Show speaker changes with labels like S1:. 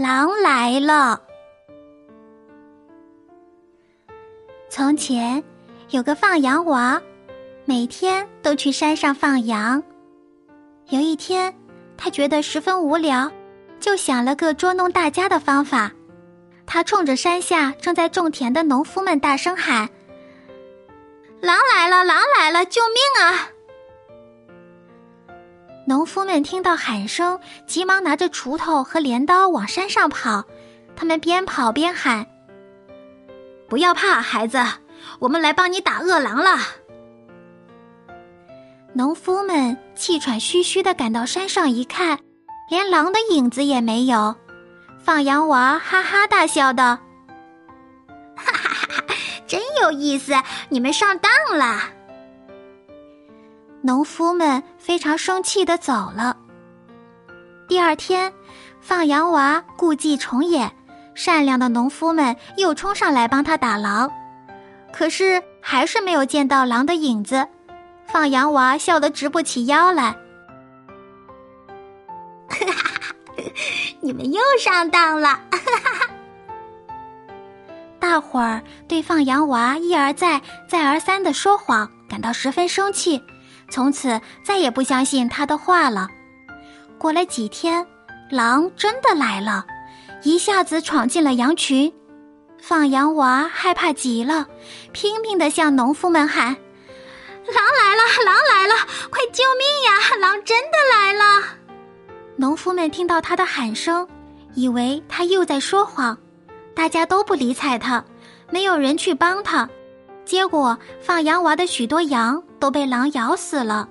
S1: 狼来了。从前有个放羊娃，每天都去山上放羊。有一天，他觉得十分无聊，就想了个捉弄大家的方法。他冲着山下正在种田的农夫们大声喊：“狼来了！狼来了！救命啊！”农夫们听到喊声，急忙拿着锄头和镰刀往山上跑。他们边跑边喊：“不要怕，孩子，我们来帮你打恶狼了。”农夫们气喘吁吁的赶到山上一看，连狼的影子也没有。放羊娃哈哈大笑道：“哈哈哈哈，真有意思！你们上当了。”农夫们非常生气的走了。第二天，放羊娃故伎重演，善良的农夫们又冲上来帮他打狼，可是还是没有见到狼的影子。放羊娃笑得直不起腰来。哈哈，你们又上当了！哈哈，大伙儿对放羊娃一而再、再而三的说谎感到十分生气。从此再也不相信他的话了。过了几天，狼真的来了，一下子闯进了羊群。放羊娃害怕极了，拼命的向农夫们喊：“狼来了！狼来了！快救命呀！狼真的来了！”农夫们听到他的喊声，以为他又在说谎，大家都不理睬他，没有人去帮他。结果，放羊娃的许多羊都被狼咬死了。